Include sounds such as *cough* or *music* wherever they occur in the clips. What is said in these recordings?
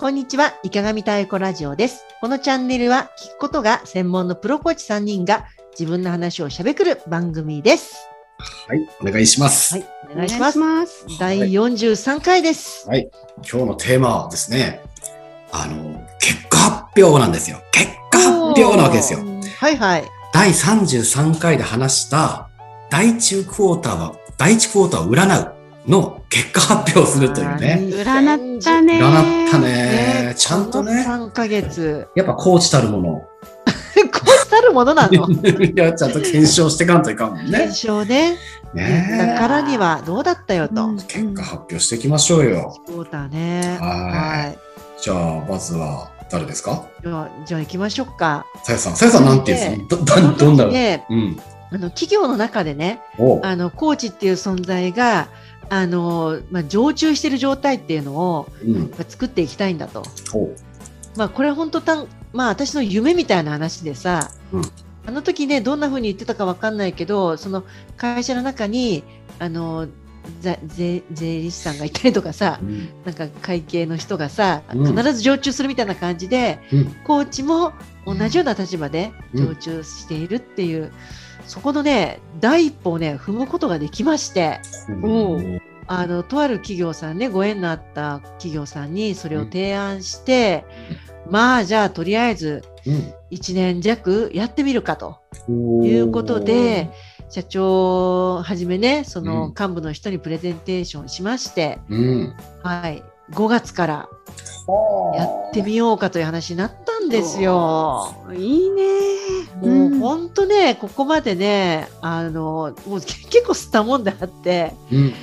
こんにちは。いかがみたいこラジオです。このチャンネルは聞くことが専門のプロコーチ3人が自分の話をしゃべくる番組です。はい、お願いします。はい、お願いします。ます。第43回です。はい、今日のテーマはですね、あの、結果発表なんですよ。結果発表なわけですよ。はいはい。第33回で話した、第中クォーターは、第一クォーターを占うの結果発表をするというね。占ったね。占ったねね。ちゃんとね、3ヶ月。やっぱコーチたるもの。*laughs* こうたるものなの？*laughs* いや、ちゃんと検証していかんといかんもんね検。証ね。ねだからにはどうだったよと。うん結果発表していきましょうよ。クォーターね。ははい。じゃあ、まずは、誰ですか？じゃあ、じゃあ行きましょうか。さやさん。さやさんなんて言うんですかど、どどんな、ね、うん。あの企業の中でね、おあのコーチっていう存在があの、まあ、常駐している状態っていうのをうん。作っていきたいんだと。おまあ、これは本当たん、まあ、私の夢みたいな話でさ、うんあの時ねどんな風に言ってたかわかんないけどその会社の中にあのざ税税理士さんがいたりとかさうん。なんか会計の人がさうん。必ず常駐するみたいな感じで、うん。コーチも同じような立場でうん。常駐しているっていう、そこのね第一歩をね踏むことができましておあのとある企業さんねご縁のあった企業さんにそれを提案して、まあじゃあとりあえずうん。1年弱やってみるかということで、社長をはじめねそのうん幹部の人にプレゼンテーションしまして、うん。はい、5月からやってみようかという話になったんですよ。いいね。もう本当ね、ここまでね、あの、もうけ結構吸ったもんであって、うん。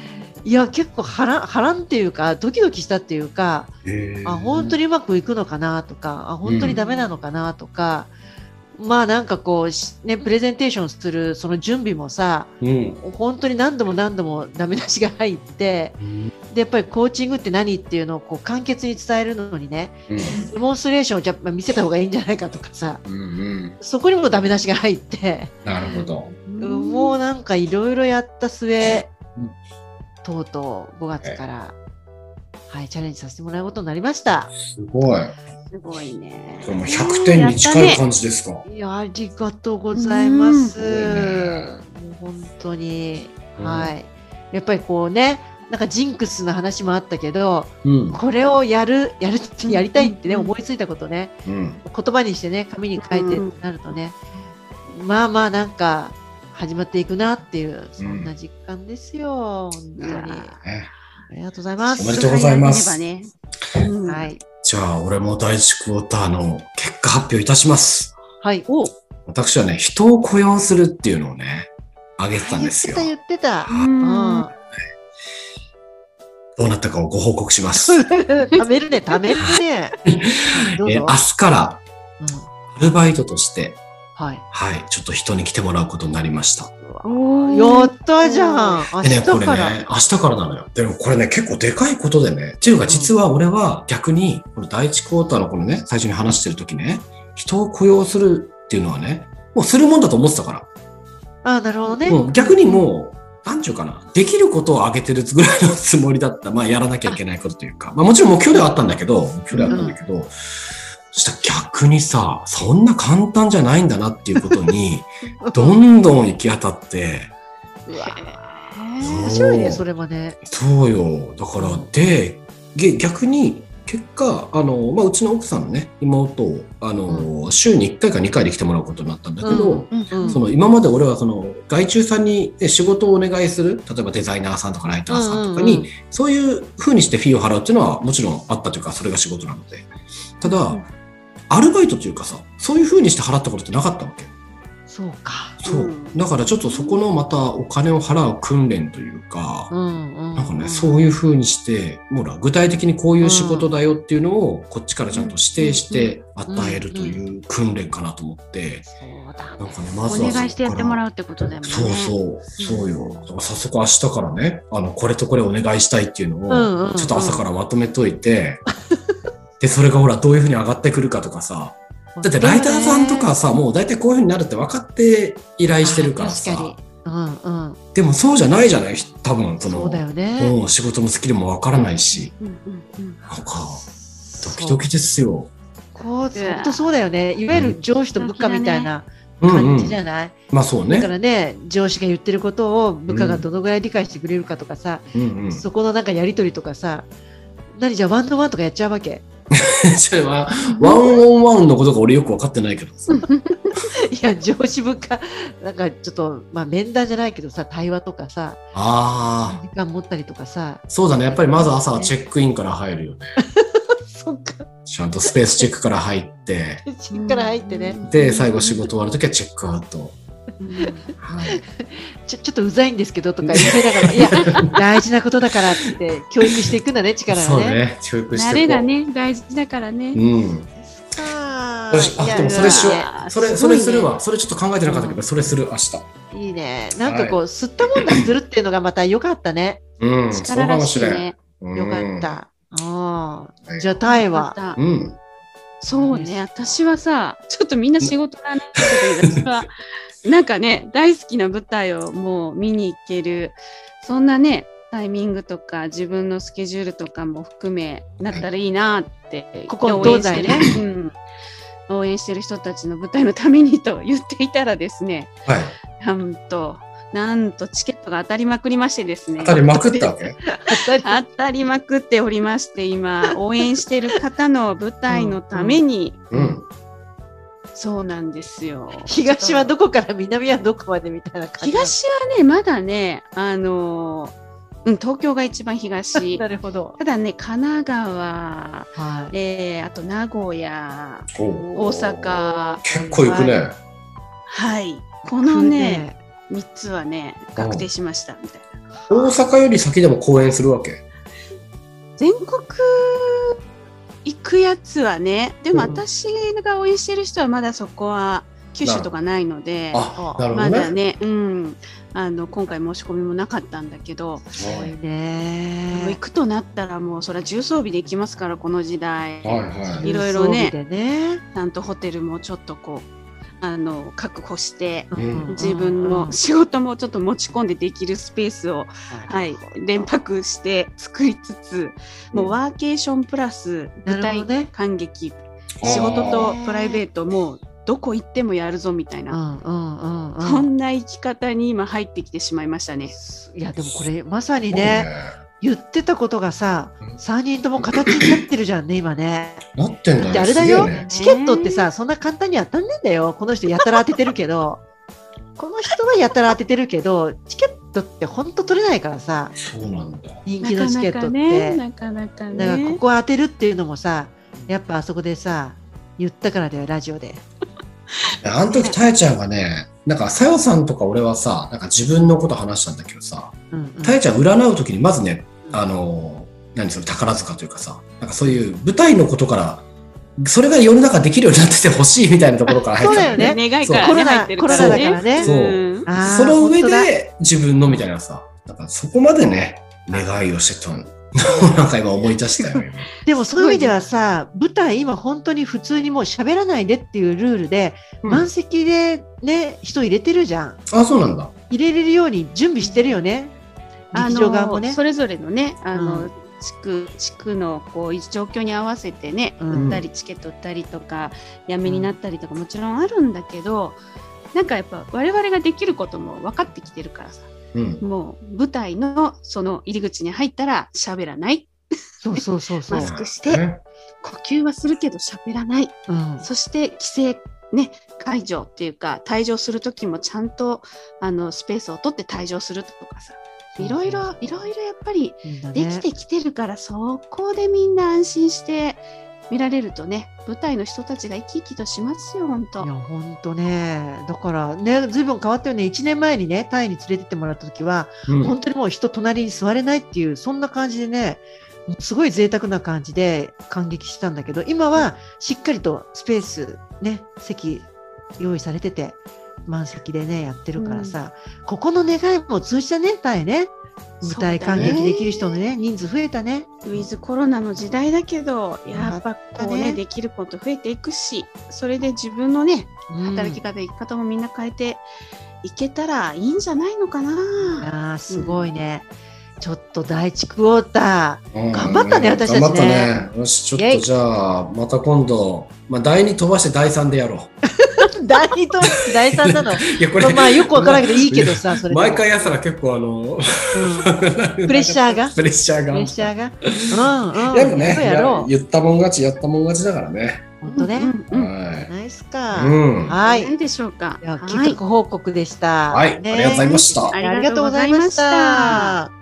いや、結構波乱、波乱っていうか、ドキドキしたっていうか、あ、本当にうまくいくのかなとか、あ、本当にダメなのかなとか、まあなんかこう、しね、プレゼンテーションするその準備もさ、うん。本当に何度も何度もダメ出しが入って、で、やっぱりコーチングって何っていうのをこう簡潔に伝えるのにね、デモンストレーションをじゃあ見せた方がいいんじゃないかとかさ、うん。うん。そこにもダメ出しが入って、なるほど。うんもうなんかいろいろやった末、うんとうとう5月から、はい、チャレンジさせてもらうことになりました。すごい。すごいね。も100点に近い感じですか。いや、ありがとうございます。うんもう本当に、うんはい。やっぱりこうね、なんかジンクスの話もあったけど、うん。これをやる、*laughs* やるやりたいってね、うん思いついたことね、うん。言葉にしてね、紙に書いてってなるとね、まあまあなんか、始まっていくなっていう、そんな実感ですよ。本当に。あねりがとうございます。おめでとうございますはい。じゃあ、俺も第一クォーターの結果発表いたします。はい。お私はね、人を雇用するっていうのをね、あげてたんですよ。言ってた、う言ってんた。どうなったかをご報告します。うん。貯めるね、貯めるね。えー明日からうんアルバイトとして、はい。はい、ちょっと人に来てもらうことになりました。やったじゃん。明でね、日これから。ね、明日からなのよ。でもこれね、結構でかいことでね。っていうか、実は俺は逆に、この第一クォーターのこのね、最初に話してる時ね、人を雇用するっていうのはね、もうするもんだと思ってたから。あ、なるほどね。うん、逆にもう、なんちゅうかな、できることを上げてるぐらいのつもりだった。まあ、やらなきゃいけないことというか。まあ、もちろん目標ではあったんだけど、目標ではあったんだけど、そしたら逆にさ、そんな簡単じゃないんだなっていうことに、*laughs* どんどん行き当たって、うわー。面白いね、それはね。そうよ。だから、で、げ逆に、結果、あの、まあ、うちの奥さんのね、妹を、あの、週に1回か2回で来てもらうことになったんだけど、うんうんその今まで俺はその外注さんにね仕事をお願いする例えばデザイナーさんとかライターさんとかに、うんうんうん。そういう風にしてフィーを払うっていうのはもちろんあったというかそれが仕事なので。ただ、うんアルバイトというかさそういう風にして払ったことってなかったわけ。そうか。そう、うん。だからちょっとそこのまたお金を払う訓練というか、うんうん。なんかね、そういう風にして、ほら、具体的にこういう仕事だよっていうのを、こっちからちゃんと指定して与えるという訓練かなと思って、そうだ。なんかね、まずはお願いしてやってもらううってことだよね。そうそう、そうよ。早速明日からね、あの、これとこれお願いしたいっていうのうんうんうん。を、ちょっと朝からまとめといて、*laughs* で、それがほら、どういうふうに上がってくるかとかさ、だってライターさんとかさ、もう大体こういうふうになるって分かって依頼してるから確かにさ、。うんうん。でもそうじゃないじゃない？多分、その、そうだよね。もう仕事のスキルも分からないし、うんうんうんなんか、ドキドキですよ。こう、本当そうだよね。いわゆる上司と部下みたいなうん感じうん。じゃない、まあそうだかね。らね、上司が言ってることを部下がどのぐらい理解してくれるかとかさ、うんうん。そこのなんかやりとりとかさ、何じゃあワンドワンとかやっちゃうわけそれは、ワンオンワンのことが俺よく分かってないけどさ。*laughs* いや、上司部下、なんかちょっと、まあ面談じゃないけどさ、対話とかさ、ああ、時間持ったりとかさ、そうだね。やっぱりまず朝はチェックインから入るよね。*laughs* そっか、ちゃんとスペースチェックから入って、*laughs* しっから入ってね、で、最後仕事終わるときはチェックアウト。はい。ちょ *laughs* ちょっとうざいんですけどとか言ってながら、いや、大事なことだからって言って、教育していくんだね、力がね。そうね。教育して慣れが。ね、大事だからね。うん。あよし、あ、いやでもそれしよう。それ、それするわ。それちょっと考えてなかったけど、それする、明日。いいね。なんかこう、吸ったもんだするっていうのがまた良かったね。うん、力からもしいね。うん良かっ。た。ああ。はいじゃあ、タイは？うん。そうね、私はさ、ちょっとみんな仕事がね、私は、なんかね、大好きな舞台をもう見に行ける、そんなね、タイミングとか自分のスケジュールとかも含めなったらいいなって、ここ応援してる東うん応援してる人たちの舞台のためにと言っていたらですね、はい。なんと、なんとチケットが当たりまくりましてですね。当たりまくったわけ？*laughs* 当たりまくっておりまして、今、応援してる方の舞台のために、うん。そうなんですよ。東はどこから南はどこまでみたいな感じ。東はね、まだね、あのーうん、東京が一番東。*laughs* なるほど。ただね、神奈川、はい。えー、あと名古屋、お大阪、結構行くね。はい。このね、3つはね、確定しました、みたいな。大阪より先でも公演するわけ？全国行くやつはね、でもうん私が応援してる人はまだそこは九州とかないので、あ、なるほまどね。だね、うん、あの今回申し込みもなかったんだけど、すごいね行。くとなったらもうそれは重装備で行きますからこの時代、はいはいいろいろねね。ちゃんとホテルもちょっとこうあの確保してうん。自分の仕事もちょっと持ち込んでできるスペースを、はい、連泊して作りつつもうワーケーションプラス舞台観劇、仕事とプライベートもどこ行ってもやるぞみたいな、うんうんうんうん。そんな生き方に今入ってきてしまいましたね。いやでもこれまさにね言ってたことがさうん3人とも形になってるじゃんね *clears throat* 今ね。なってんだでよ。あれだよねチケットってさそんな簡単に当たんねえんだよこの人やたら当ててるけどこの人はやたら当ててるけどチケットってほんと取れないからさそうなんだ。人気のチケットって。ね、なかなかね。だからここ当てるっていうのもさやっぱあそこでさ言ったからだよラジオで。あの時、たえちゃんがね、なんか、さよさんとか俺はさ、なんか自分のこと話したんだけどさ、うんうん。たえちゃん占う時にまずね、あの、何それ、宝塚というかさ、なんかそういう舞台のことから、それが世の中できるようになっててほしいみたいなところから入ってたそうだよね。願いからねコロナだからね。そう。その上で自分のみたいなさ、なんかそこまでね、願いをしてたの。*laughs* なんか今思い出したよ、今でもそういう意味ではさ舞台今本当に普通にもう喋らないでっていうルールで、うん。満席でね人入れてるじゃん。あ、そうなんだ。入れれるように準備してるよね。あ劇場側もね。のそれぞれのね、あの、うん。地区地区のこう状況に合わせてね、うん。売ったりチケット売ったりとか、やめになったりとかもちろんあるんだけど、なんかやっぱ我々ができることも分かってきてるからさ、うん。もう舞台のその入り口に入ったら喋らない、そうそうそうそうマ。スクしてね呼吸はするけど喋らない、うんそして規制ね解除っていうか退場する時もちゃんとあのスペースを取って退場するとかさ。いろいろいろいろやっぱりできてきてるから、そこでみんな安心して見られるとね舞台の人たちが生き生きとしますよ本当。いや本当ね。だからねずいぶん変わったよね。1年前にねタイに連れてってもらった時は、うん。本当にもう人隣に座れないっていうそんな感じでねもうすごい贅沢な感じで感激したんだけど今はしっかりとスペースね席用意されてて満席でねやってるからさ、ここの願いも通じたねタイね舞台感激できる人のね人数増えたね。ウィズコロナの時代だけどやっぱこうねね。できること増えていくしそれで自分のねうん。働き方生き方もみんな変えていけたらいいんじゃないのかな、あーすごいね。ちょっと第一クォータうん。頑張ったね私たちね。頑張ったね。よし、ちょっとじゃあ、また今度、まあ、第2飛ばして第3でやろー、第二と第三なの。う。いや、こまあまあよくわからないけどいいけどさ、*laughs* それ毎回やったら結構あの、うんプレッシャーが？*laughs* プレッシャーが。プレッシャーが？うんうん。でもね、そうやろう。言ったもん勝ち、やったもん勝ちだからね。本当ね。うんうんはナイスい。か。うん。はい。何でしょうか。企画報告でした。はい、ありがとうございました。ありがとうございました。